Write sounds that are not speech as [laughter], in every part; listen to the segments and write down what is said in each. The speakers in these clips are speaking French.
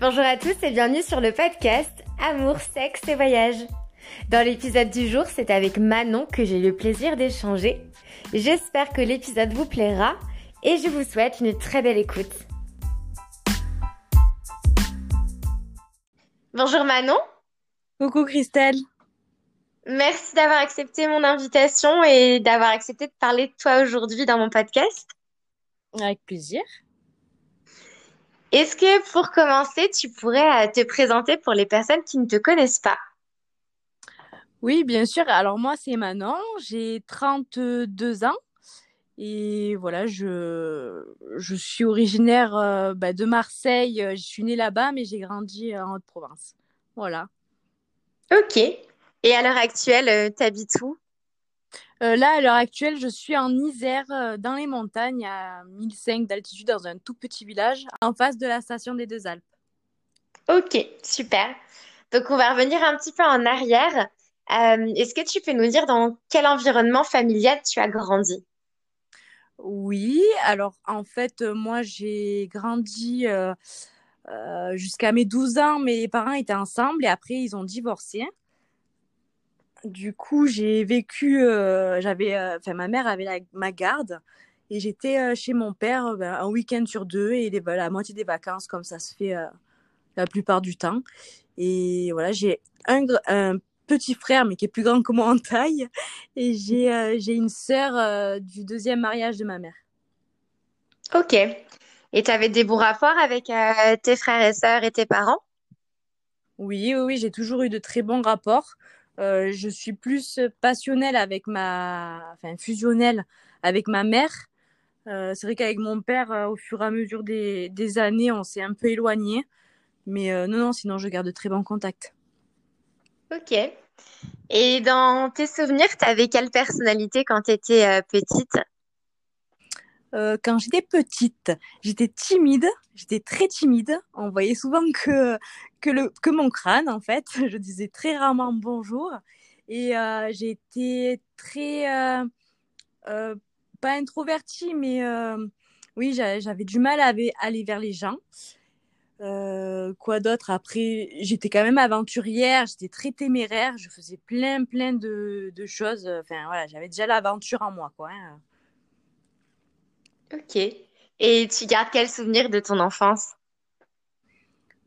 Bonjour à tous et bienvenue sur le podcast Amour, sexe et voyage. Dans l'épisode du jour, c'est avec Manon que j'ai le plaisir d'échanger. J'espère que l'épisode vous plaira et je vous souhaite une très belle écoute. Bonjour Manon. Coucou Christelle. Merci d'avoir accepté mon invitation et d'avoir accepté de parler de toi aujourd'hui dans mon podcast. Avec plaisir. Est-ce que pour commencer, tu pourrais euh, te présenter pour les personnes qui ne te connaissent pas? Oui, bien sûr. Alors moi, c'est Manon, j'ai 32 ans et voilà, je, je suis originaire euh, bah, de Marseille. Je suis née là-bas, mais j'ai grandi en Haute-Provence. Voilà. Ok. Et à l'heure actuelle, tu habites où? Euh, là, à l'heure actuelle, je suis en Isère, euh, dans les montagnes, à 1005 d'altitude, dans un tout petit village, en face de la station des Deux Alpes. Ok, super. Donc, on va revenir un petit peu en arrière. Euh, est-ce que tu peux nous dire dans quel environnement familial tu as grandi? Oui, alors en fait, moi, j'ai grandi jusqu'à mes 12 ans. Mes parents étaient ensemble et après, ils ont divorcé. Du coup, j'ai vécu, euh, j'avais, euh, enfin, ma mère avait ma garde et j'étais euh, chez mon père ben, un week-end sur deux et les, la moitié des vacances, comme ça se fait la plupart du temps. Et voilà, j'ai un, un, petit frère, mais qui est plus grand que moi en taille, et j'ai j'ai une sœur du deuxième mariage de ma mère. Ok. Et tu avais des bons rapports avec tes frères et sœurs et tes parents? Oui, oui, oui, j'ai toujours eu de très bons rapports. Euh, je suis plus passionnelle avec ma, enfin fusionnelle avec ma mère. Euh, c'est vrai qu'avec mon père, euh, au fur et à mesure des, années, on s'est un peu éloigné. Mais non, non, sinon je garde de très bons contacts. Ok. Et dans tes souvenirs, tu avais quelle personnalité quand tu étais petite? Euh, quand j'étais petite, j'étais timide, j'étais très timide. On voyait souvent que, que, mon crâne, en fait. [laughs] Je disais très rarement bonjour. Et euh, j'étais très, euh, pas introvertie, mais oui, j'avais du mal à aller vers les gens. Quoi d'autre? Après, j'étais quand même aventurière, j'étais très téméraire, je faisais plein, plein de, de choses. Enfin, voilà, j'avais déjà l'aventure en moi, quoi. Hein. Ok. Et tu gardes quel souvenir de ton enfance?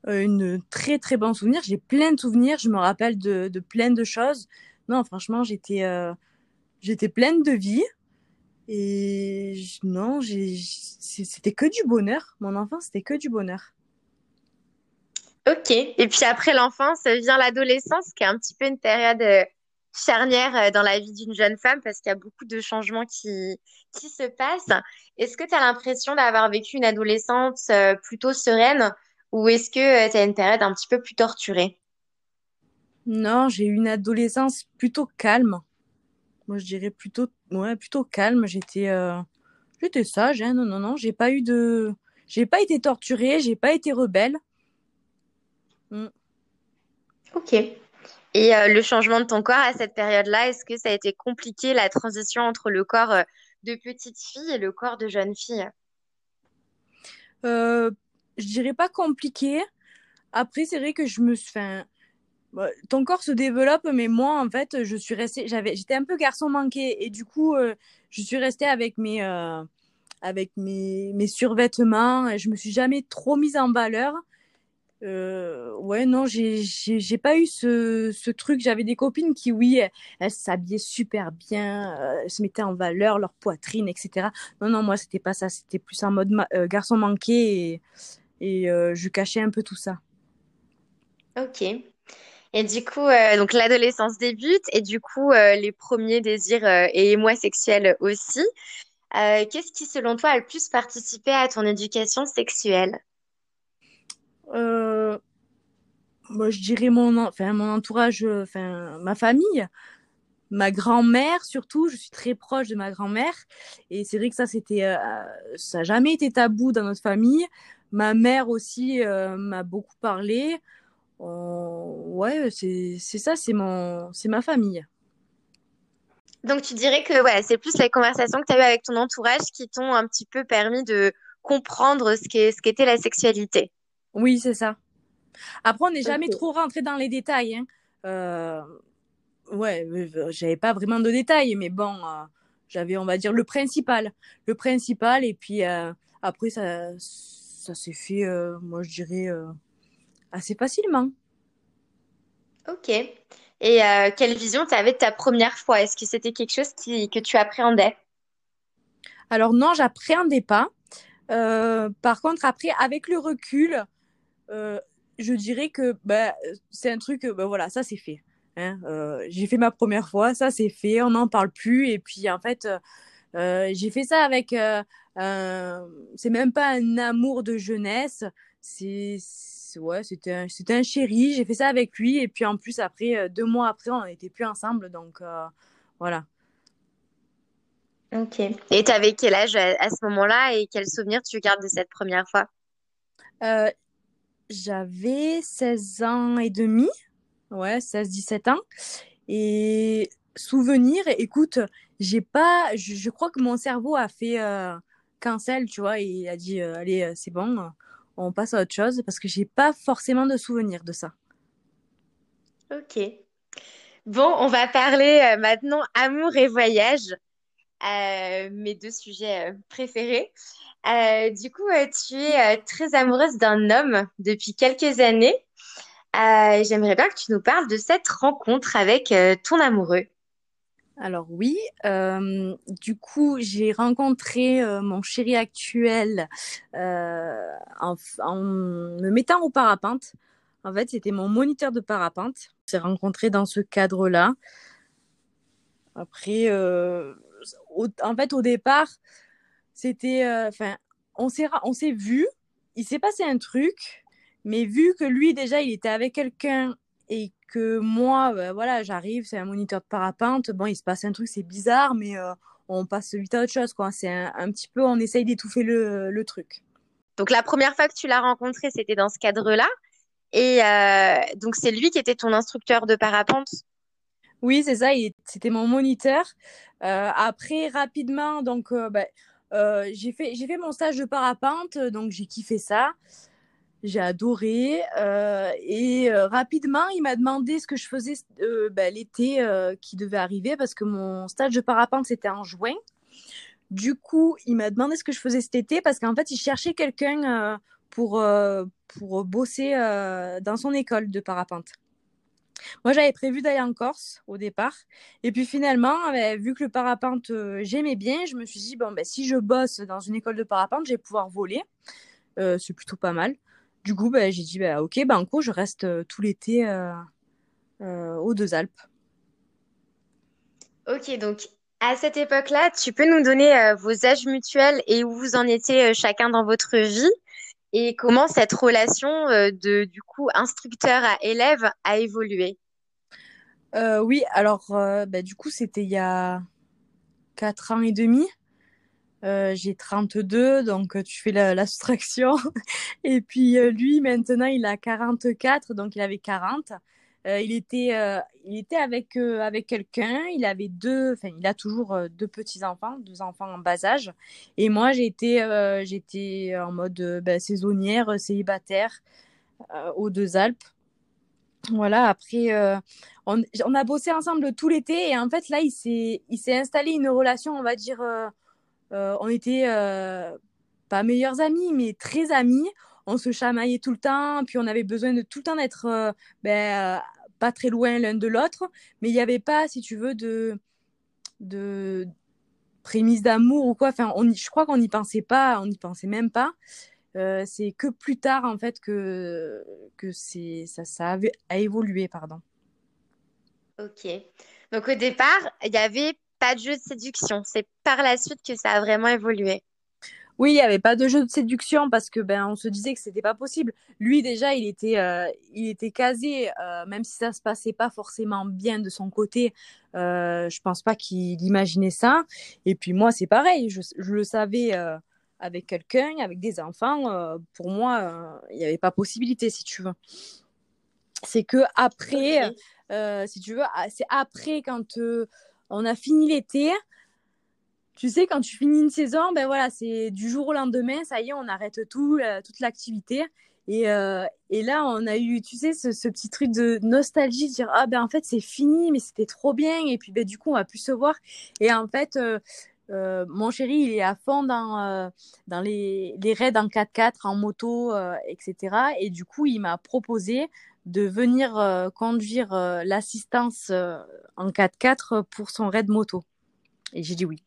Euh, une très très bon souvenir. J'ai plein de souvenirs. Je me rappelle de, de plein de choses. Non, franchement, j'étais euh, j'étais pleine de vie. Et non, j'ai c'était que du bonheur. Mon enfance, c'était que du bonheur. Ok. Et puis après l'enfance vient l'adolescence, qui est un petit peu une période euh, charnière euh, dans la vie d'une jeune femme parce qu'il y a beaucoup de changements qui, qui se passent. Est-ce que tu as l'impression d'avoir vécu une adolescence euh, plutôt sereine ou est-ce que tu as une période un petit peu plus torturée? Non, j'ai eu une adolescence plutôt calme. Moi, je dirais plutôt, ouais, plutôt calme. J'étais, euh, j'étais sage. Hein. Non, non, non. J'ai pas eu de, j'ai pas été torturée. J'ai pas été rebelle. Mm. Ok. Et euh, le changement de ton corps à cette période-là, est-ce que ça a été compliqué, la transition entre le corps euh, de petite fille et le corps de jeune fille? Euh, je dirais pas compliqué. Après, c'est vrai que je me suis... Bah, ton corps se développe, mais moi, en fait, je suis restée... J'avais... J'étais un peu garçon manqué. Et du coup, euh, je suis restée avec mes... avec mes, mes survêtements. Et je me suis jamais trop mise en valeur. Euh, ouais, non, j'ai, pas eu ce, ce truc. J'avais des copines qui, oui, elles, s'habillaient super bien, euh, se mettaient en valeur leur poitrine, etc. Non, non, moi, c'était pas ça. C'était plus en mode euh, garçon manqué et, je cachais un peu tout ça. Ok. Et du coup, donc l'adolescence débute et du coup, les premiers désirs et émois sexuels aussi. qu'est-ce qui, selon toi, a le plus participé à ton éducation sexuelle? Euh, moi, je dirais mon, enfin, mon entourage, enfin, ma famille, ma grand-mère surtout. Je suis très proche de ma grand-mère. Et c'est vrai que ça, c'était, euh, ça n'a jamais été tabou dans notre famille. Ma mère aussi euh, m'a beaucoup parlé. ouais, c'est, ça, c'est ma famille. Donc, tu dirais que ouais, c'est plus les conversations que tu as eues avec ton entourage qui t'ont un petit peu permis de comprendre ce qu'était la sexualité. Oui, c'est ça. Après, on n'est jamais trop rentré dans les détails. Hein. Euh, ouais, j'avais pas vraiment de détails, mais bon, euh, j'avais, on va dire, le principal. Le principal, et puis euh, après, ça, ça s'est fait, moi, je dirais, assez facilement. Ok. Et quelle vision tu avais de ta première fois? Est-ce que c'était quelque chose qui, que tu appréhendais? Alors non, j'appréhendais pas. par contre, après, avec le recul, je dirais que bah, c'est un truc, bah, voilà, ça c'est fait. Hein. Euh, j'ai fait ma première fois, ça c'est fait, on n'en parle plus. Et puis en fait, euh, j'ai fait ça avec, euh, c'est même pas un amour de jeunesse, c'est ouais, c'était un, chéri. J'ai fait ça avec lui. Et puis en plus après, deux mois après, on n'était plus ensemble, donc voilà. Ok. Et tu avais quel âge à, ce moment-là et quel souvenir tu gardes de cette première fois? J'avais 16 ans et demi, ouais, 16-17 ans. Et souvenir, écoute, j'ai pas, je, crois que mon cerveau a fait euh, cancel, tu vois, et il a dit, euh, allez, euh, c'est bon, on passe à autre chose, parce que j'ai pas forcément de souvenir de ça. Ok. Bon, on va parler maintenant amour et voyage, mes deux sujets préférés. Euh, du coup, euh, tu es euh, très amoureuse d'un homme depuis quelques années. J'aimerais bien que tu nous parles de cette rencontre avec ton amoureux. Alors oui, du coup, j'ai rencontré mon chéri actuel en, me mettant au parapente. En fait, c'était mon moniteur de parapente. On s'est rencontré dans ce cadre-là. Après, en fait, au départ, c'était, euh, enfin, on s'est, on s'est vu, il s'est passé un truc, mais vu que lui déjà il était avec quelqu'un et que moi, ben, voilà, j'arrive, c'est un moniteur de parapente, bon, il se passe un truc, c'est bizarre, mais euh, on passe vite à autre chose, quoi. C'est un, petit peu, on essaye d'étouffer le, truc. Donc la première fois que tu l'as rencontré, c'était dans ce cadre-là, et euh, donc c'est lui qui était ton instructeur de parapente. Oui, c'est ça, c'était mon moniteur. après, rapidement, donc, ben, euh, j'ai fait, mon stage de parapente, donc j'ai kiffé ça. J'ai adoré. Euh, et euh, rapidement, il m'a demandé ce que je faisais bah, l'été qui devait arriver parce que mon stage de parapente, c'était en juin. Du coup, il m'a demandé ce que je faisais cet été parce qu'en fait, il cherchait quelqu'un pour, pour bosser dans son école de parapente. Moi, j'avais prévu d'aller en Corse au départ. Et puis finalement, ben, vu que le parapente, euh, j'aimais bien, je me suis dit, bon, ben, si je bosse dans une école de parapente, je vais pouvoir voler. Euh, c'est plutôt pas mal. Du coup, ben, j'ai dit, ok, je reste euh, tout l'été aux Deux Alpes. Ok, donc à cette époque-là, tu peux nous donner vos âges mutuels et où vous en étiez chacun dans votre vie? Et comment cette relation euh, de du coup instructeur à élève a évolué? Euh, Oui, alors euh, bah, du coup c'était il y a 4 ans et demi. j'ai 32, donc tu fais l'abstraction. [laughs] et puis lui, maintenant, il a 44, donc il avait 40. Euh, il était, euh, il était avec, euh, avec quelqu'un. Il avait deux, enfin, il a toujours deux petits enfants, deux enfants en bas âge. Et moi, j'étais, j'étais en mode ben, saisonnière, célibataire aux deux Alpes. Voilà. Après, on, on, a bossé ensemble tout l'été et en fait là, il s'est installé une relation, on va dire, on était pas meilleurs amis, mais très amis on se chamaillait tout le temps, puis on avait besoin de tout le temps d'être pas très loin l'un de l'autre, mais il n'y avait pas, si tu veux, de, de prémisse d'amour ou quoi. Enfin, on, je crois qu'on n'y pensait pas, on n'y pensait même pas. Euh, c'est que plus tard, en fait, que, que c'est, ça, ça a évolué, pardon. Ok. Donc au départ, il n'y avait pas de jeu de séduction. C'est par la suite que ça a vraiment évolué. Oui, il n'y avait pas de jeu de séduction parce que ben on se disait que c'était pas possible. Lui déjà, il était euh, il était casé, euh, même si ça se passait pas forcément bien de son côté. Euh, je pense pas qu'il imaginait ça. Et puis moi, c'est pareil. Je, le savais euh, avec quelqu'un, avec des enfants. pour moi, il n'y avait pas possibilité, si tu veux. C'est que après, si tu veux, ah, c'est après quand on a fini l'été tu sais, quand tu finis une saison, ben voilà, c'est du jour au lendemain, ça y est, on arrête tout, toute l'activité. Et, euh, et, là, on a eu, tu sais, ce, petit truc de nostalgie, de dire ah ben en fait c'est fini, mais c'était trop bien. Et puis ben du coup on va plus se voir. Et en fait, euh, euh, mon chéri, il est à fond dans euh, les, raids en 4x4, en moto, euh, etc. Et du coup, il m'a proposé de venir conduire l'assistance en 4x4 pour son raid moto. Et j'ai dit oui.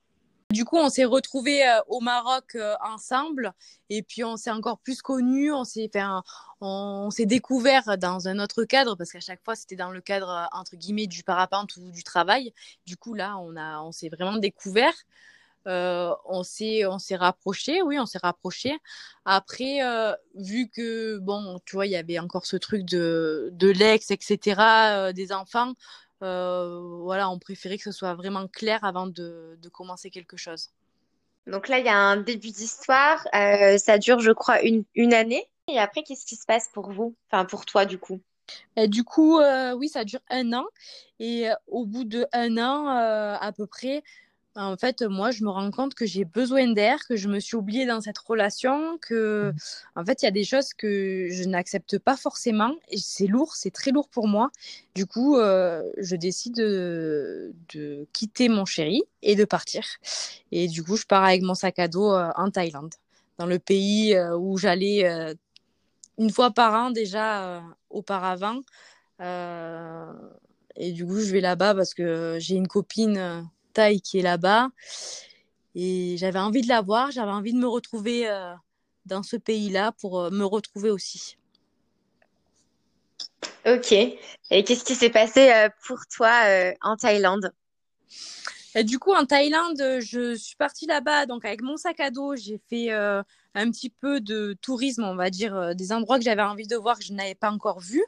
Du coup, on s'est retrouvés euh, au Maroc euh, ensemble et puis on s'est encore plus connus, on s'est fait on, s'est découvert dans un autre cadre parce qu'à chaque fois c'était dans le cadre euh, entre guillemets du parapente ou du travail. Du coup là, on a on s'est vraiment découvert. Euh, on s'est on s'est rapproché, oui, on s'est rapproché. Après, euh, vu que bon, tu vois, il y avait encore ce truc de de l'ex, etc., euh, des enfants. Euh, voilà, on préférait que ce soit vraiment clair avant de, commencer quelque chose. Donc là, il y a un début d'histoire. Euh, ça dure, je crois, une, une année. Et après, qu'est-ce qui se passe pour vous? Enfin, pour toi, du coup et du coup, euh, oui, ça dure un an. Et au bout de un an, à peu près, en fait, moi, je me rends compte que j'ai besoin d'air, que je me suis oubliée dans cette relation, que, mmh. en fait, il y a des choses que je n'accepte pas forcément. Et c'est lourd, c'est très lourd pour moi. Du coup, euh, je décide de, de, quitter mon chéri et de partir. Et du coup, je pars avec mon sac à dos euh, en Thaïlande, dans le pays euh, où j'allais une fois par an déjà auparavant. et du coup, je vais là-bas parce que j'ai une copine qui est là-bas. Et j'avais envie de la voir, j'avais envie de me retrouver euh, dans ce pays-là pour euh, me retrouver aussi. Ok. Et qu'est-ce qui s'est passé euh, pour toi en Thaïlande? Et Du coup, en Thaïlande, je suis partie là-bas donc avec mon sac à dos. J'ai fait un petit peu de tourisme, on va dire, des endroits que j'avais envie de voir que je n'avais pas encore vus.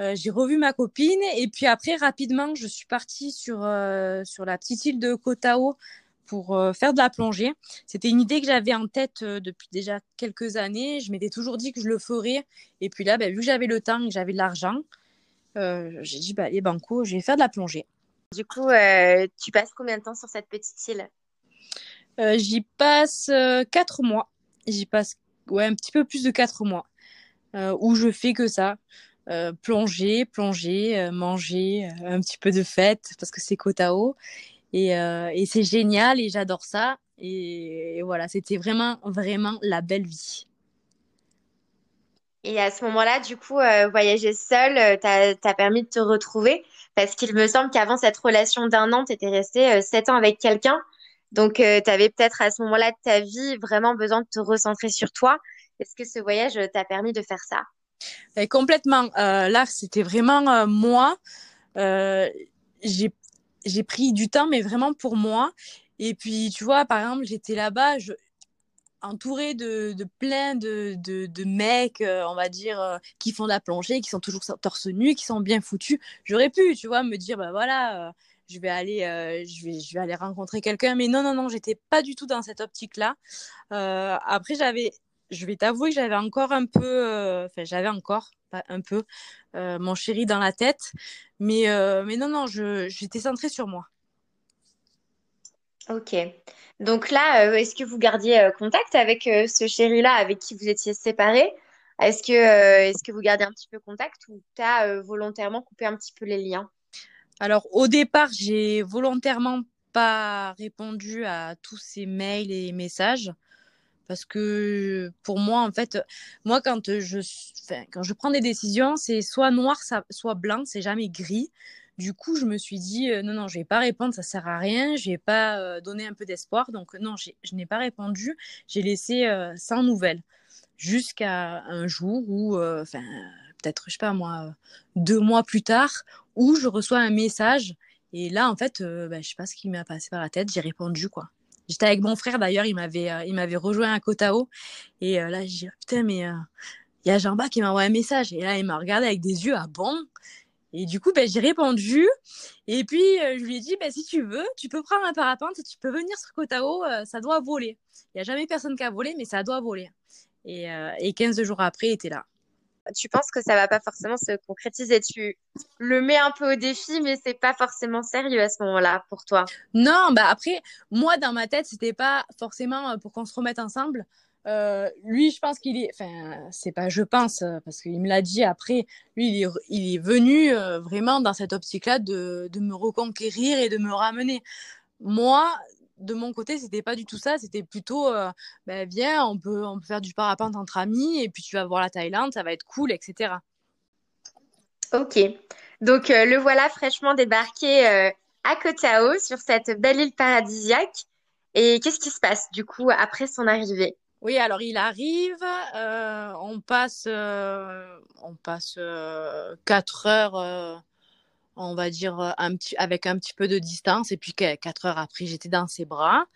Euh, j'ai revu ma copine et puis après rapidement je suis partie sur euh, sur la petite île de Koh Tao pour euh, faire de la plongée. C'était une idée que j'avais en tête depuis déjà quelques années. Je m'étais toujours dit que je le ferais et puis là, bah, vu que j'avais le temps et que j'avais de l'argent, j'ai dit bah les banco, je vais faire de la plongée. Du coup, tu passes combien de temps sur cette petite île? J'y passe quatre mois. J'y passe ouais un petit peu plus de quatre mois où je fais que ça. Euh, plonger, plonger, euh, manger, euh, un petit peu de fête parce que c'est côte à eau. Et, et c'est génial et j'adore ça. Et, voilà, c'était vraiment, vraiment la belle vie. Et à ce moment-là, du coup, voyager seule t'as permis de te retrouver? Parce qu'il me semble qu'avant cette relation d'un an, tu étais restée sept ans avec quelqu'un. Donc, tu avais peut-être à ce moment-là de ta vie vraiment besoin de te recentrer sur toi. Est-ce que ce voyage t'a permis de faire ça? Et complètement. Euh, là, c'était vraiment euh, moi. Euh, j'ai pris du temps, mais vraiment pour moi. Et puis, tu vois, par exemple, j'étais là-bas, entourée de, plein de, mecs, on va dire, qui font de la plongée, qui sont toujours torse nu, qui sont bien foutus. J'aurais pu, tu vois, me dire, bah voilà, je vais aller, je vais aller rencontrer quelqu'un. Mais non, non, non, j'étais pas du tout dans cette optique-là. après, j'avais je vais t'avouer que j'avais encore un peu, euh, enfin j'avais encore, pas un peu, euh, mon chéri dans la tête, mais euh, mais non non, j'étais centrée sur moi. Ok. Donc là, est-ce que vous gardiez contact avec ce chéri-là avec qui vous étiez séparés? Est-ce que est-ce que vous gardez un petit peu contact ou tu as volontairement coupé un petit peu les liens? Alors au départ, j'ai volontairement pas répondu à tous ces mails et messages parce que pour moi en fait moi quand je quand je prends des décisions c'est soit noir soit blanc c'est jamais gris. Du coup je me suis dit euh, non non je vais pas répondre ça sert à rien je vais pas euh, donner un peu d'espoir. Donc non je n'ai pas répondu. J'ai laissé euh, sans nouvelles. Jusqu'à un jour où enfin peut-être je sais pas moi deux mois plus tard où je reçois un message. Et là en fait bah, je sais pas ce qui m'a passé par la tête j'ai répondu quoi J'étais avec mon frère d'ailleurs, il m'avait euh, il m'avait rejoint à Kotao et euh, là j'ai dit oh, putain mais euh, il y a Jean-Baptiste qui m'a envoyé un message et là il m'a regardé avec des yeux à ah bon? Et du coup ben j'ai répondu et puis je lui ai dit ben si tu veux, tu peux prendre un parapente tu peux venir sur Kotao, ça doit voler. Il y a jamais personne qui a volé mais ça doit voler. Et, et 15 jours après, il était là. Tu penses que ça va pas forcément se concrétiser. Tu le mets un peu au défi, mais c'est pas forcément sérieux à ce moment-là pour toi. Non, bah après, moi dans ma tête, c'était pas forcément pour qu'on se remette ensemble. Euh, lui, je pense qu'il est, enfin, c'est pas je pense, parce qu'il me l'a dit après, lui, il est, venu euh, vraiment dans cette optique-là de me reconquérir et de me ramener. Moi, de mon côté, c'était pas du tout ça. C'était plutôt, euh, ben, viens, on peut, on peut faire du parapente entre amis et puis tu vas voir la Thaïlande, ça va être cool, etc. Ok. Donc, euh, le voilà fraîchement débarqué euh, à Koh Tao sur cette belle île paradisiaque. Et qu'est-ce qui se passe du coup après son arrivée? Oui, alors il arrive, on passe, on passe 4 heures on va dire, euh, un petit, avec un petit peu de distance. Et puis, quatre heures après, j'étais dans ses bras.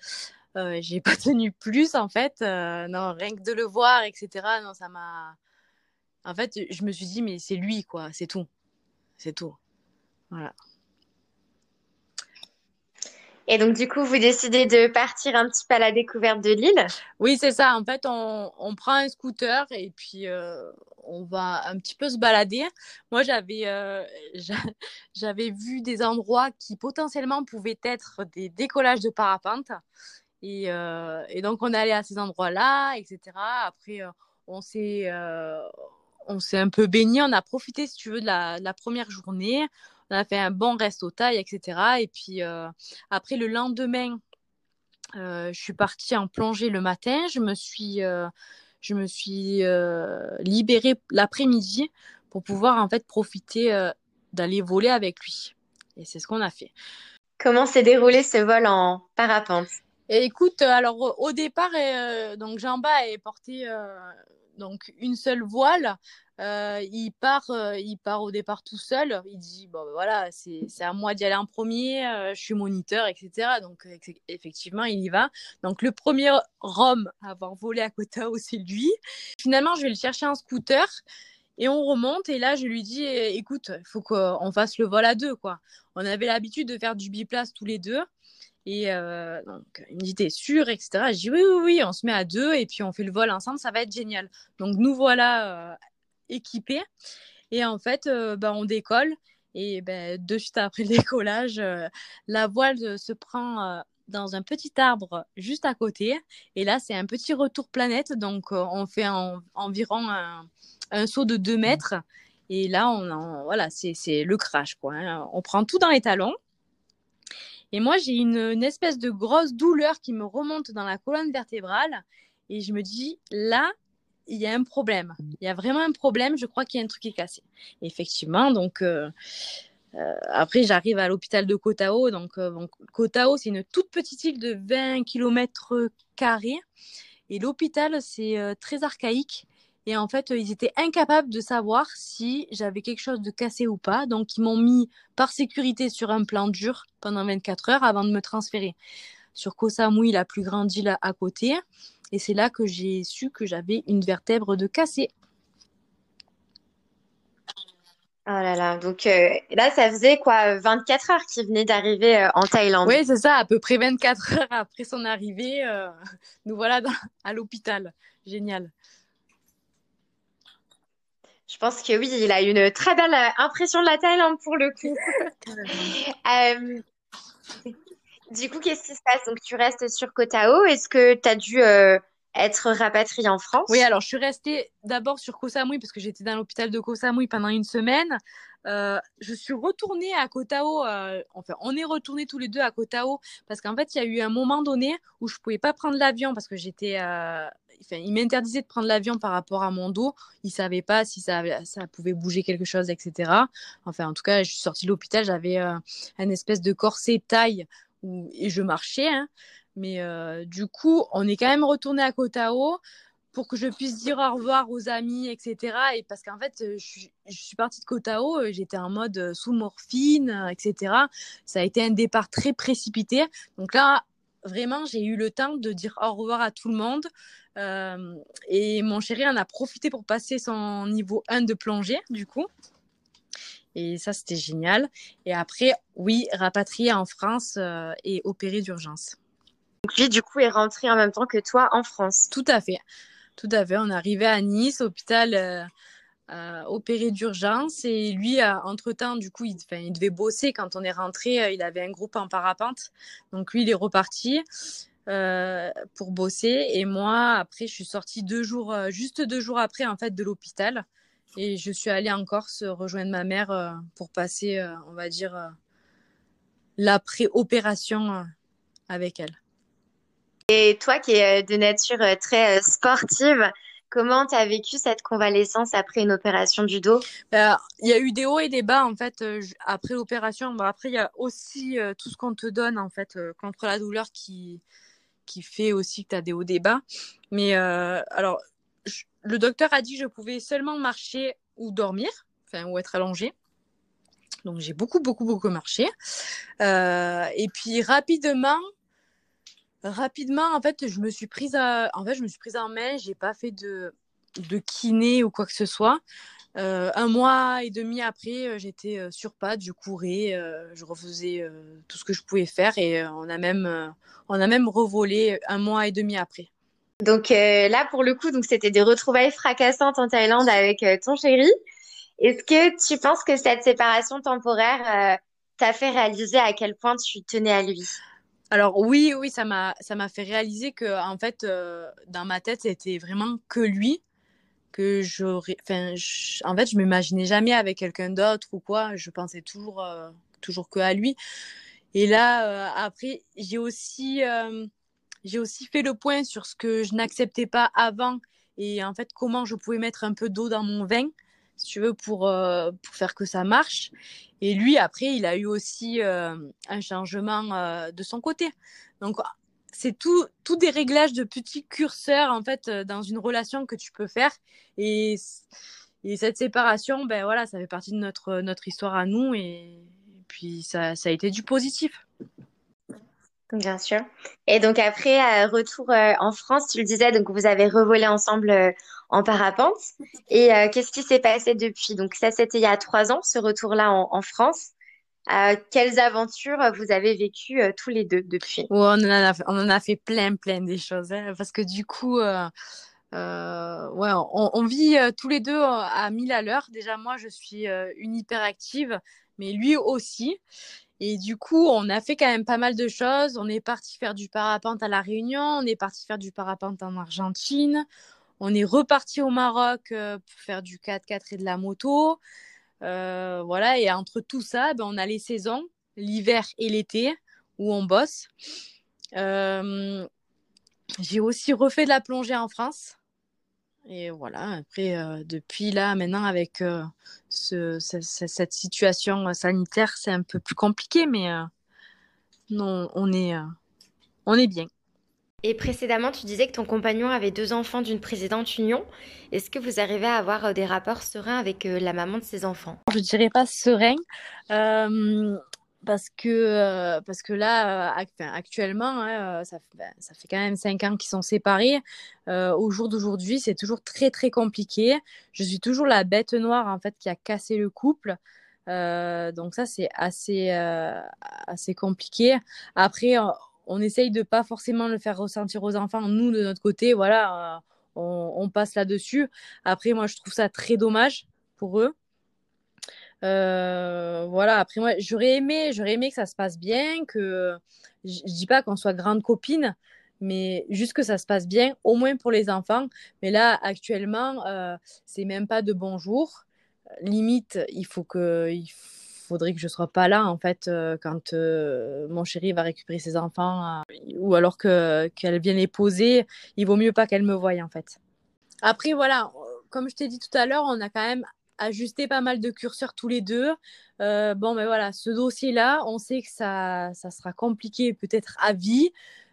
Euh, j'ai pas [laughs] tenu plus, en fait. Euh, non, rien que de le voir, etc. Non, ça m'a. En fait, je me suis dit, mais c'est lui, quoi. C'est tout. C'est tout. Voilà. Et donc, du coup, vous décidez de partir un petit peu à la découverte de l'île Oui, c'est ça. En fait, on, on, prend un scooter et puis euh, on va un petit peu se balader. Moi, j'avais euh, j'avais vu des endroits qui potentiellement pouvaient être des décollages de parapente. Et, euh, donc, on est allé à ces endroits-là, etc. Après, on s'est on un peu baigné. On a profité, si tu veux, de la première journée on a fait un bon resto taille, etc. Et puis euh, après le lendemain, euh, je suis partie en plongée le matin. Je me suis, euh, je me suis libérée l'après-midi pour pouvoir en fait profiter d'aller voler avec lui. Et c'est ce qu'on a fait. Comment s'est déroulé ce vol en parapente? Et écoute, alors au départ, donc Jean-Bas est porté donc une seule voile. Euh, il part, euh, il part au départ tout seul. Il dit bon ben voilà, c'est à moi d'y aller en premier. Euh, je suis moniteur, etc. Donc effectivement, il y va. Donc le premier Rome à avoir volé à Kotao, c'est lui. Finalement, je vais le chercher en scooter. Et on remonte et là je lui dis écoute, il faut qu'on fasse le vol à deux quoi. On avait l'habitude de faire du biplace tous les deux. Et donc, il me dit, t'es sûr, etc. Je dis, oui, oui, oui, on se met à deux et puis on fait le vol ensemble, ça va être génial. Donc, nous voilà équipé. Et en fait, euh, bah, on décolle. Et ben, de suite après le [laughs] décollage, euh, la voile se prend euh, dans un petit arbre juste à côté. Et là, c'est un petit retour planète. Donc, on fait environ un, saut de 2 mètres. Et là, on, voilà, c'est le crash. Quoi, hein. On prend tout dans les talons. Et moi, j'ai une, espèce de grosse douleur qui me remonte dans la colonne vertébrale. Et je me dis, là, il y a un problème. Il y a vraiment un problème. Je crois qu'il y a un truc qui est cassé. effectivement, donc euh, euh, après, j'arrive à l'hôpital de Kotao. Donc, euh, Kotao, c'est une toute petite île de 20 km. Et l'hôpital, c'est très archaïque. Et en fait, ils étaient incapables de savoir si j'avais quelque chose de cassé ou pas. Donc, ils m'ont mis par sécurité sur un plan dur pendant 24 heures avant de me transférer sur Koh Samui, la plus grande île à côté. Et c'est là que j'ai su que j'avais une vertèbre de cassée. Oh là là, donc euh, là, ça faisait quoi, 24 heures qu'il venait d'arriver euh, en Thaïlande? Oui, c'est ça, à peu près 24 heures après son arrivée, euh, [laughs] nous voilà à l'hôpital. Génial. Je pense que oui, il a une très belle impression de la Thaïlande pour le coup. [laughs] Du coup, qu'est-ce qui se passe? Donc, tu restes sur Koh Tao. Est-ce que tu as dû euh, être rapatriée en France? Oui, alors je suis restée d'abord sur Koh Samui parce que j'étais dans l'hôpital de Koh Samui pendant une semaine. Euh, je suis retournée à Koh Tao. Euh, enfin, on est retournés tous les deux à Koh Tao parce qu'en fait, il y a eu un moment donné où je pouvais pas prendre l'avion parce que j'étais. Il m'interdisait de prendre l'avion par rapport à mon dos. Il savait pas si ça, pouvait bouger quelque chose, etc. Enfin, en tout cas, je suis sortie de l'hôpital, j'avais un espèce de corset taille et je marchais. Hein. Mais euh, du coup, on est quand même retourné à Kotao pour que je puisse dire au revoir aux amis, etc. Et parce qu'en fait, euh, je, suis partie de Kotao, euh, j'étais en mode sous morphine, etc. Ça a été un départ très précipité. Donc là, vraiment, j'ai eu le temps de dire au revoir à tout le monde. et mon chéri en a profité pour passer son niveau 1 de plongée, du coup. Et ça, c'était génial. Et après, oui, rapatrié en France euh, et opéré d'urgence. Donc lui, du coup, est rentré en même temps que toi en France. Tout à fait. Tout à fait. On est arrivé à Nice, hôpital, euh, opéré d'urgence et lui, entre-temps, du coup, il, devait bosser quand on est rentré. Il avait un groupe en parapente. Donc lui, il est reparti. Euh, pour bosser. Et moi, après, je suis sortie deux jours, euh, juste deux jours après, en fait, de l'hôpital. Et je suis allée en Corse rejoindre ma mère euh, pour passer, on va dire, l'après-opération avec elle. Et toi qui es de nature très sportive, Comment tu as vécu cette convalescence après une opération du dos? Bah, Il y a eu des hauts et des bas en fait après l'opération. après, il y a aussi tout ce qu'on te donne en fait contre la douleur qui, qui fait aussi que tu as des hauts débats. Mais euh, alors, le docteur a dit que je pouvais seulement marcher ou dormir, enfin, ou être allongée. Donc, j'ai beaucoup, beaucoup, beaucoup marché. Euh, et puis, rapidement, rapidement, en fait, je me suis prise, à, en fait, je me suis prise en main. J'ai pas fait de, de kiné ou quoi que ce soit. Euh, un mois et demi après, euh, j'étais euh, sur pattes, je courais, je refaisais tout ce que je pouvais faire et on a même, on a même revolé un mois et demi après. Donc là, pour le coup, donc c'était des retrouvailles fracassantes en Thaïlande avec ton chéri. Est-ce que tu penses que cette séparation temporaire t'a fait réaliser à quel point tu tenais à lui? Alors oui, oui, ça m'a ça m'a fait réaliser que en fait dans ma tête c'était vraiment que lui que j'aurais. En fait, je m'imaginais jamais avec quelqu'un d'autre ou quoi. Je pensais toujours, euh, toujours que à lui. Et là, euh, après, j'ai aussi, euh, j'ai aussi fait le point sur ce que je n'acceptais pas avant et en fait comment je pouvais mettre un peu d'eau dans mon vin, si tu veux, pour, pour faire que ça marche. Et lui, après, il a eu aussi un changement de son côté. Donc, c'est tout, tout des réglages de petits curseurs en fait euh, dans une relation que tu peux faire et, et cette séparation ben voilà ça fait partie de notre notre histoire à nous et, puis ça, ça, a été du positif bien sûr et donc après euh, retour euh, en France tu le disais donc vous avez revolé ensemble en parapente et qu'est-ce qui s'est passé depuis? Donc ça c'était il y a trois ans ce retour là en France euh, quelles aventures vous avez vécues euh, tous les deux depuis? On, en a, fait plein, plein des choses. Hein, parce que du coup, euh, ouais, on, vit tous les deux à 1000 à l'heure. Déjà, moi, je suis une hyperactive, mais lui aussi. Et du coup, on a fait quand même pas mal de choses. On est parti faire du parapente à La Réunion, on est parti faire du parapente en Argentine, on est reparti au Maroc pour faire du 4x4 et de la moto. Euh, voilà, et entre tout ça, ben, on a les saisons, l'hiver et l'été, où on bosse. Euh, j'ai aussi refait de la plongée en France. Et voilà, après, euh, depuis là, maintenant, avec cette situation sanitaire, c'est un peu plus compliqué, mais non, on est, on est bien. Et précédemment, tu disais que ton compagnon avait deux enfants d'une précédente union. Est-ce que vous arrivez à avoir euh, des rapports sereins avec euh, la maman de ses enfants? Je dirais pas serein. Euh, parce que, parce que là, actuellement, hein, ça, ben, ça, fait quand même cinq ans qu'ils sont séparés. au jour d'aujourd'hui, c'est toujours très, très compliqué. Je suis toujours la bête noire, en fait, qui a cassé le couple. donc ça, c'est assez, assez compliqué. Après, on essaye de pas forcément le faire ressentir aux enfants. Nous, de notre côté, voilà, euh, on, passe là-dessus. Après, moi, je trouve ça très dommage pour eux. Euh, voilà, après, moi, j'aurais aimé, j'aurais aimé que ça se passe bien, que je, dis pas qu'on soit grande copine, mais juste que ça se passe bien, au moins pour les enfants. Mais là, actuellement, euh, c'est même pas de bonjour. Limite, il faut que, faudrait que je sois pas là en fait euh, quand euh, mon chéri va récupérer ses enfants euh, ou alors que qu'elle vienne les poser. Il vaut mieux pas qu'elle me voie en fait. Après voilà, comme je t'ai dit tout à l'heure, on a quand même ajusté pas mal de curseurs tous les deux. bon, mais voilà, ce dossier-là, on sait que ça, ça sera compliqué peut-être à vie,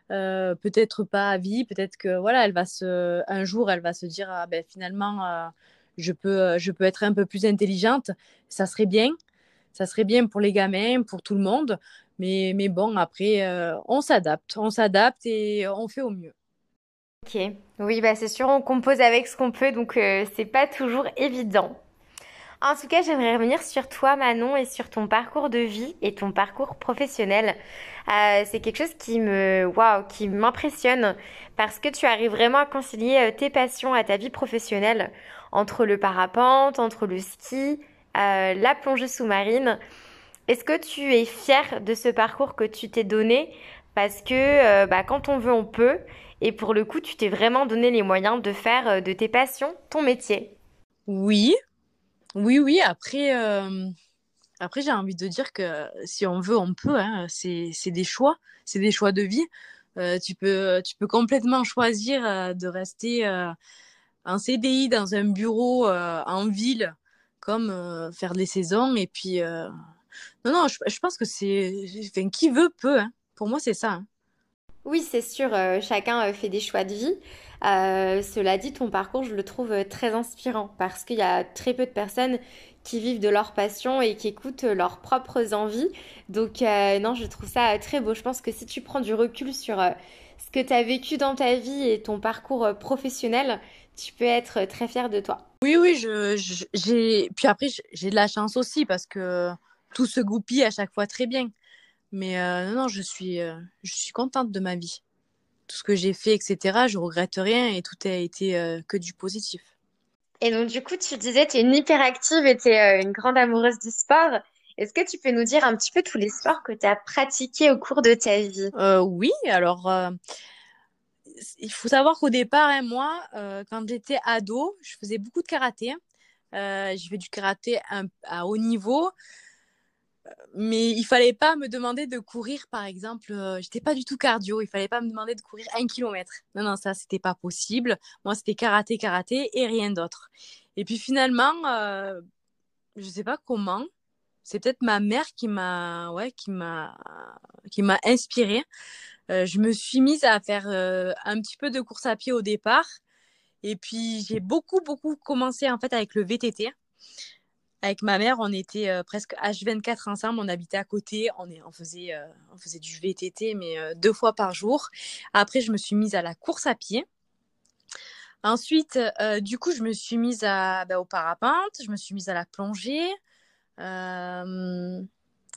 peut-être pas à vie, peut-être que voilà, elle va se, un jour, elle va se dire, ah, ben, finalement, je peux, je peux être un peu plus intelligente, ça serait bien ça serait bien pour les gamins, pour tout le monde. Mais, mais bon, après, euh, on s'adapte. On s'adapte et on fait au mieux. Ok, oui, bah c'est sûr, on compose avec ce qu'on peut, donc euh, c'est pas toujours évident. En tout cas, j'aimerais revenir sur toi, Manon, et sur ton parcours de vie et ton parcours professionnel. Euh, c'est quelque chose qui me, waouh, qui m'impressionne parce que tu arrives vraiment à concilier euh, tes passions à ta vie professionnelle entre le parapente, entre le ski, euh, la plongée sous-marine. Est-ce que tu es fière de ce parcours que tu t'es donné? Parce que bah, quand on veut, on peut. Et pour le coup, tu t'es vraiment donné les moyens de faire de tes passions ton métier. Oui, oui, oui. Après, après j'ai envie de dire que si on veut, on peut. Hein. C'est des choix, c'est des choix de vie. tu, peux, tu peux complètement choisir de rester en CDI dans un bureau en ville, comme faire des saisons. Et puis, non, non, je, pense que c'est. Qui veut peut. Hein. Pour moi, c'est ça. Hein. Oui, c'est sûr, chacun fait des choix de vie. cela dit, ton parcours, je le trouve très inspirant parce qu'il y a très peu de personnes qui vivent de leur passion et qui écoutent leurs propres envies. Donc non, je trouve ça très beau. Je pense que si tu prends du recul sur ce que tu as vécu dans ta vie et ton parcours professionnel, tu peux être très fier de toi. Oui, oui, je, j'ai. Puis après, j'ai de la chance aussi parce que tout se goupille à chaque fois très bien. Mais non, non, je suis, je suis contente de ma vie. Tout ce que j'ai fait, etc., je regrette rien et tout a été que du positif. Et donc, du coup, tu disais, tu es une hyperactive et tu es une grande amoureuse du sport. Est-ce que tu peux nous dire un petit peu tous les sports que tu as pratiqués au cours de ta vie? Oui, alors il faut savoir qu'au départ, hein, moi, euh, quand j'étais ado, je faisais beaucoup de karaté. Euh, je fais du karaté à, haut niveau. Mais il fallait pas me demander de courir, par exemple. Euh, j'étais pas du tout cardio. Il fallait pas me demander de courir un kilomètre. Non, non, ça, c'était pas possible. Moi, c'était karaté, karaté et rien d'autre. Et puis finalement, euh, je sais pas comment. C'est peut-être ma mère qui m'a, ouais, qui m'a, qui m'a inspirée. Euh, je me suis mise à faire euh, un petit peu de course à pied au départ. Et puis, j'ai beaucoup, beaucoup commencé en fait avec le VTT. Avec ma mère, on était euh, presque H24 ensemble, on habitait à côté, on, faisait, du VTT, mais deux fois par jour. Après, je me suis mise à la course à pied. Ensuite, du coup, je me suis mise à, bah, au parapente, je me suis mise à la plongée.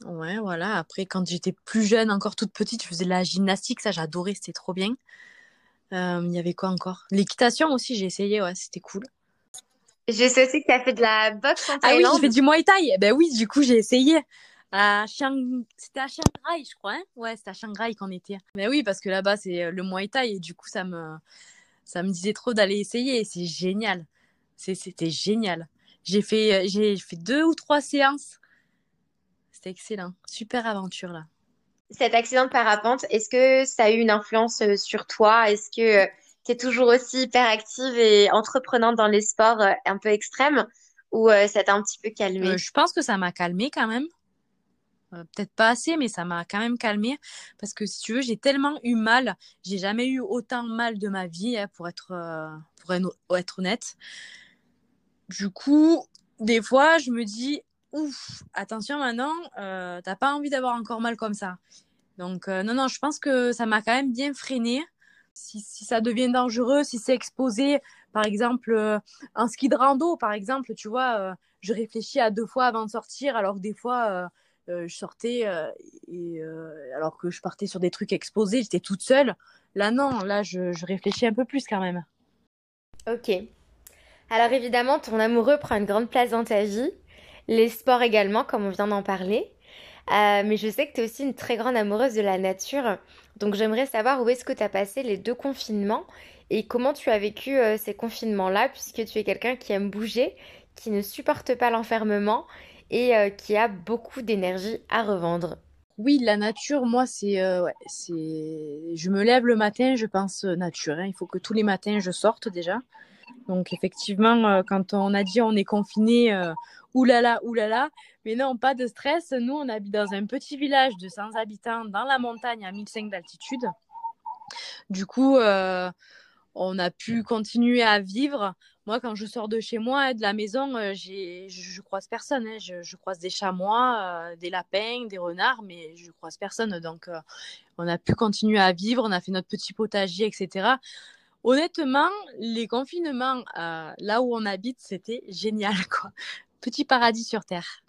Ouais, voilà. Après, quand j'étais plus jeune, encore toute petite, je faisais de la gymnastique. Ça, j'adorais. C'était trop bien. Euh, il y avait quoi encore? L'équitation aussi, j'ai essayé. Ouais, c'était cool. Je sais aussi que tu as fait de la boxe en Thaïlande. Ah oui, j'ai fait du Muay Thai. Ben oui, du coup, j'ai essayé. À C'était à Shanghai, je crois. Hein ouais, c'était à Shanghai qu'on était. Mais ben oui, parce que là-bas, c'est euh, le Muay Thai. Et du coup, ça me, ça me disait trop d'aller essayer. c'est génial. C'était génial. J'ai fait, euh, j'ai fait deux ou trois séances excellent. Super aventure là. Cet accident de parapente, est-ce que ça a eu une influence euh, sur toi? Est-ce que euh, tu es toujours aussi hyper active et entreprenante dans les sports euh, un peu extrêmes? Ou ça t'a un petit peu calmé Je pense que ça m'a calmé quand même. Peut-être pas assez, mais ça m'a quand même calmé parce que si tu veux, j'ai tellement eu mal. J'ai jamais eu autant mal de ma vie, hein, pour être pour être honnête. Du coup, des fois, je me dis ouf, attention maintenant, euh, t'as pas envie d'avoir encore mal comme ça. Donc, euh, non, non, je pense que ça m'a quand même bien freiné. Si, ça devient dangereux, si c'est exposé, par exemple, euh, en ski de rando, par exemple, tu vois, je réfléchis à deux fois avant de sortir, alors que des fois, je sortais alors que je partais sur des trucs exposés, j'étais toute seule. Là, non, là, je, je réfléchis un peu plus quand même. Ok. Alors évidemment, ton amoureux prend une grande place dans ta vie les sports également, comme on vient d'en parler. Euh, mais je sais que tu es aussi une très grande amoureuse de la nature. Donc j'aimerais savoir où est-ce que tu as passé les deux confinements et comment tu as vécu euh, ces confinements-là, puisque tu es quelqu'un qui aime bouger, qui ne supporte pas l'enfermement et euh, qui a beaucoup d'énergie à revendre. Oui, la nature, moi, c'est, je me lève le matin, je pense nature. Hein. Il faut que tous les matins je sorte déjà. Donc effectivement, quand on a dit on est confiné, oulala, oulala. Mais non, pas de stress. Nous, on habite dans un petit village de 100 habitants dans la montagne à 1005 d'altitude. Du coup, euh, on a pu continuer à vivre. Moi, quand je sors de chez moi, de la maison, euh, je, je croise personne. Hein. Je, croise des chamois, euh, des lapins, des renards, mais je croise personne. Donc, on a pu continuer à vivre. On a fait notre petit potager, etc. Honnêtement, les confinements là où on habite, c'était génial, [laughs] quoi petit paradis sur Terre.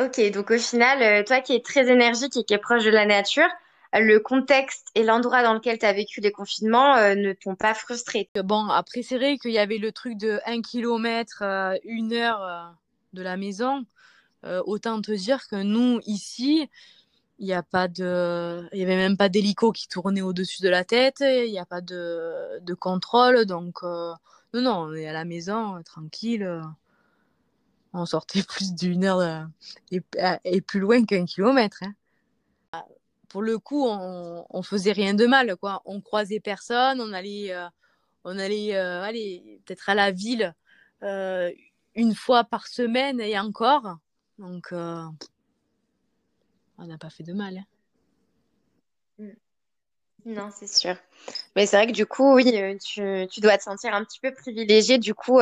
Ok, donc au final, euh, toi qui es très énergique et qui es proche de la nature, le contexte et l'endroit dans lequel tu as vécu les confinements euh, ne t'ont pas frustré. Bon, après, c'est vrai qu'il y avait le truc de 1 km, 1 heure de la maison. autant te dire que nous, ici, il n'y a pas de, il y avait même pas d'hélico qui tournait au-dessus de la tête. Il n'y a pas de, de contrôle. Donc, non, non, on est à la maison, tranquille on sortait [laughs] plus d'une heure euh, et, plus loin qu'un kilomètre. Hein. Pour le coup, on, on faisait rien de mal, quoi. On croisait personne, on allait, euh, on allait, euh, aller peut-être à la ville une fois par semaine et encore. Donc, on n'a pas fait de mal. Hein. Mm. Non, c'est sûr. Mais c'est vrai que du coup, oui, tu, tu, dois te sentir un petit peu privilégié du coup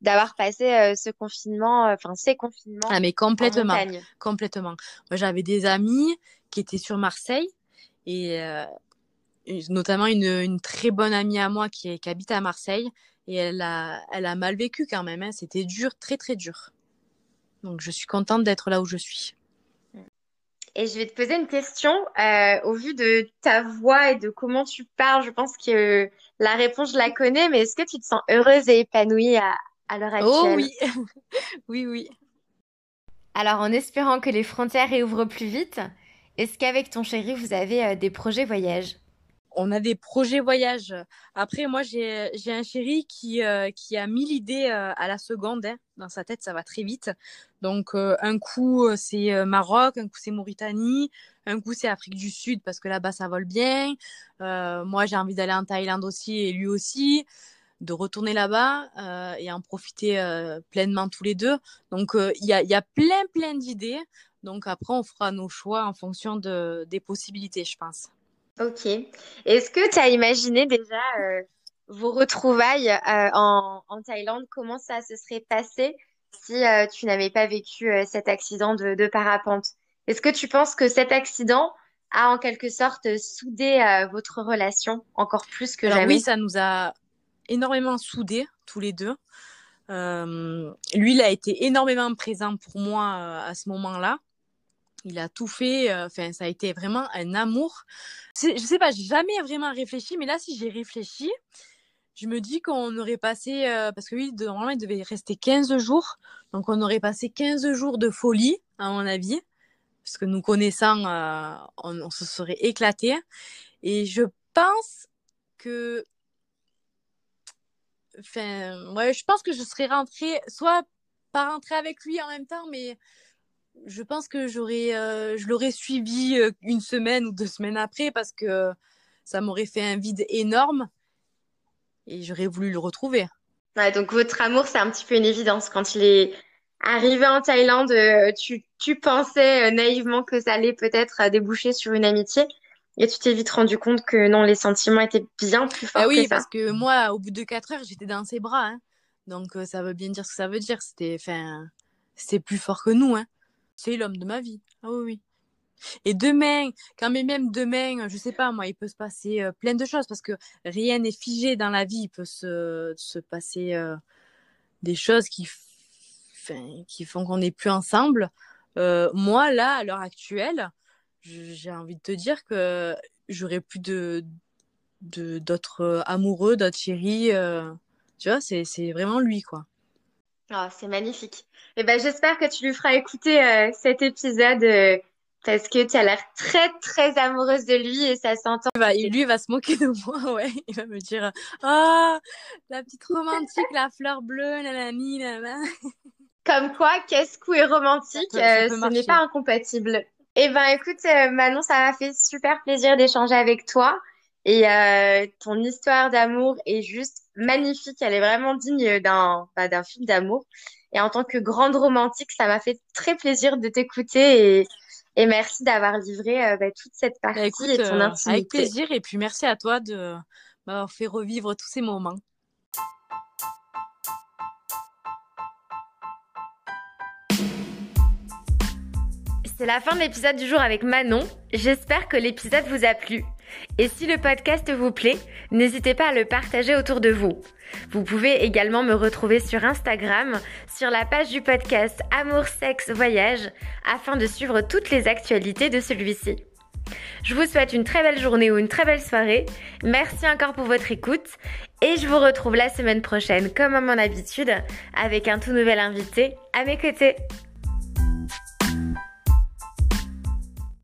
d'avoir passé euh, ce confinement, euh, enfin ces confinements. Ah mais complètement, complètement. Moi j'avais des amis qui étaient sur Marseille et euh, notamment une, une, très bonne amie à moi qui, qui, habite à Marseille et elle a, elle a mal vécu quand même. Hein. C'était dur, très très dur. Donc je suis contente d'être là où je suis. Et je vais te poser une question. Euh, au vu de ta voix et de comment tu parles, je pense que la réponse, je la connais, mais est-ce que tu te sens heureuse et épanouie à, à l'heure oh actuelle. Oh oui, [laughs] oui, oui. Alors, en espérant que les frontières réouvrent plus vite, est-ce qu'avec ton chéri, vous avez euh, des projets voyages? On a des projets voyages. Après, moi, j'ai un chéri qui, euh, qui a mis l'idée euh, à la seconde. Hein. Dans sa tête, ça va très vite. Donc, un coup, c'est Maroc, un coup, c'est Mauritanie, un coup, c'est Afrique du Sud parce que là-bas, ça vole bien. moi, j'ai envie d'aller en Thaïlande aussi et lui aussi de retourner là-bas euh, et en profiter euh, pleinement tous les deux. Donc, euh, il y, a, plein, plein d'idées. Donc, après, on fera nos choix en fonction de, des possibilités, je pense. Ok. Est-ce que tu as imaginé déjà vos retrouvailles en, en, Thaïlande? Comment ça se serait passé si tu n'avais pas vécu cet accident de, de parapente? Est-ce que tu penses que cet accident a en quelque sorte soudé votre relation encore plus que jamais? Oui, ça nous a énormément soudés tous les deux. Euh, lui, il a été énormément présent pour moi euh, à ce moment-là. Il a tout fait. Euh, enfin, ça a été vraiment un amour. Je sais pas, j'ai jamais vraiment réfléchi, mais là, si j'ai réfléchi, je me dis qu'on aurait passé, parce que lui, normalement, il devait rester 15 jours. Donc, on aurait passé 15 jours de folie, à mon avis. Parce que nous connaissant, on, on, se serait éclaté. Et je pense que Enfin, ouais, je pense que je serais rentrée, soit pas rentrée avec lui en même temps, mais je pense que j'aurais, euh, je l'aurais suivi euh, une semaine ou deux semaines après parce que ça m'aurait fait un vide énorme et j'aurais voulu le retrouver. Ouais, donc votre amour, c'est un petit peu une évidence. Quand il est arrivé en Thaïlande, euh, tu, tu pensais naïvement que ça allait peut-être déboucher sur une amitié. Et tu t'es vite rendu compte que non, les sentiments étaient bien plus forts ah oui, que parce que moi, au bout de quatre heures, j'étais dans ses bras. Hein. Donc ça veut bien dire ce que ça veut dire. C'était, enfin, c'était plus fort que nous. Hein. C'est l'homme de ma vie. Ah oui, oui. Et demain, quand même demain, je sais pas, moi, il peut se passer euh, plein de choses parce que rien n'est figé dans la vie. Il peut se, se passer euh, des choses qui, qui font qu'on n'est plus ensemble. moi, là, à l'heure actuelle, j'ai envie de te dire que j'aurais plus de d'autres euh, amoureux, d'autres chéris. Euh, tu vois, c'est vraiment lui, quoi. Oh, c'est magnifique. Eh ben, j'espère que tu lui feras écouter euh, cet épisode parce que tu as l'air très, très amoureuse de lui et ça s'entend. lui, il va se moquer de moi, [laughs] ouais. Il va me dire Ah, la petite romantique, la fleur bleue, la nanana. [laughs] Comme quoi, qu'est-ce est romantique, ce n'est pas incompatible. Eh ben, écoute, euh, Manon, ça m'a fait super plaisir d'échanger avec toi. Et euh, ton histoire d'amour est juste magnifique. Elle est vraiment digne d'un bah, d'un film d'amour. Et en tant que grande romantique, ça m'a fait très plaisir de t'écouter et, et merci d'avoir livré euh, bah, toute cette bah, partie et ton intimité. Avec plaisir. Et puis merci à toi de m'avoir fait revivre tous ces moments. C'est la fin de l'épisode du jour avec Manon. J'espère que l'épisode vous a plu. Et si le podcast vous plaît, n'hésitez pas à le partager autour de vous. Vous pouvez également me retrouver sur Instagram, sur la page du podcast Amour, Sexe, Voyage, afin de suivre toutes les actualités de celui-ci. Je vous souhaite une très belle journée ou une très belle soirée. Merci encore pour votre écoute et je vous retrouve la semaine prochaine comme à mon habitude avec un tout nouvel invité à mes côtés.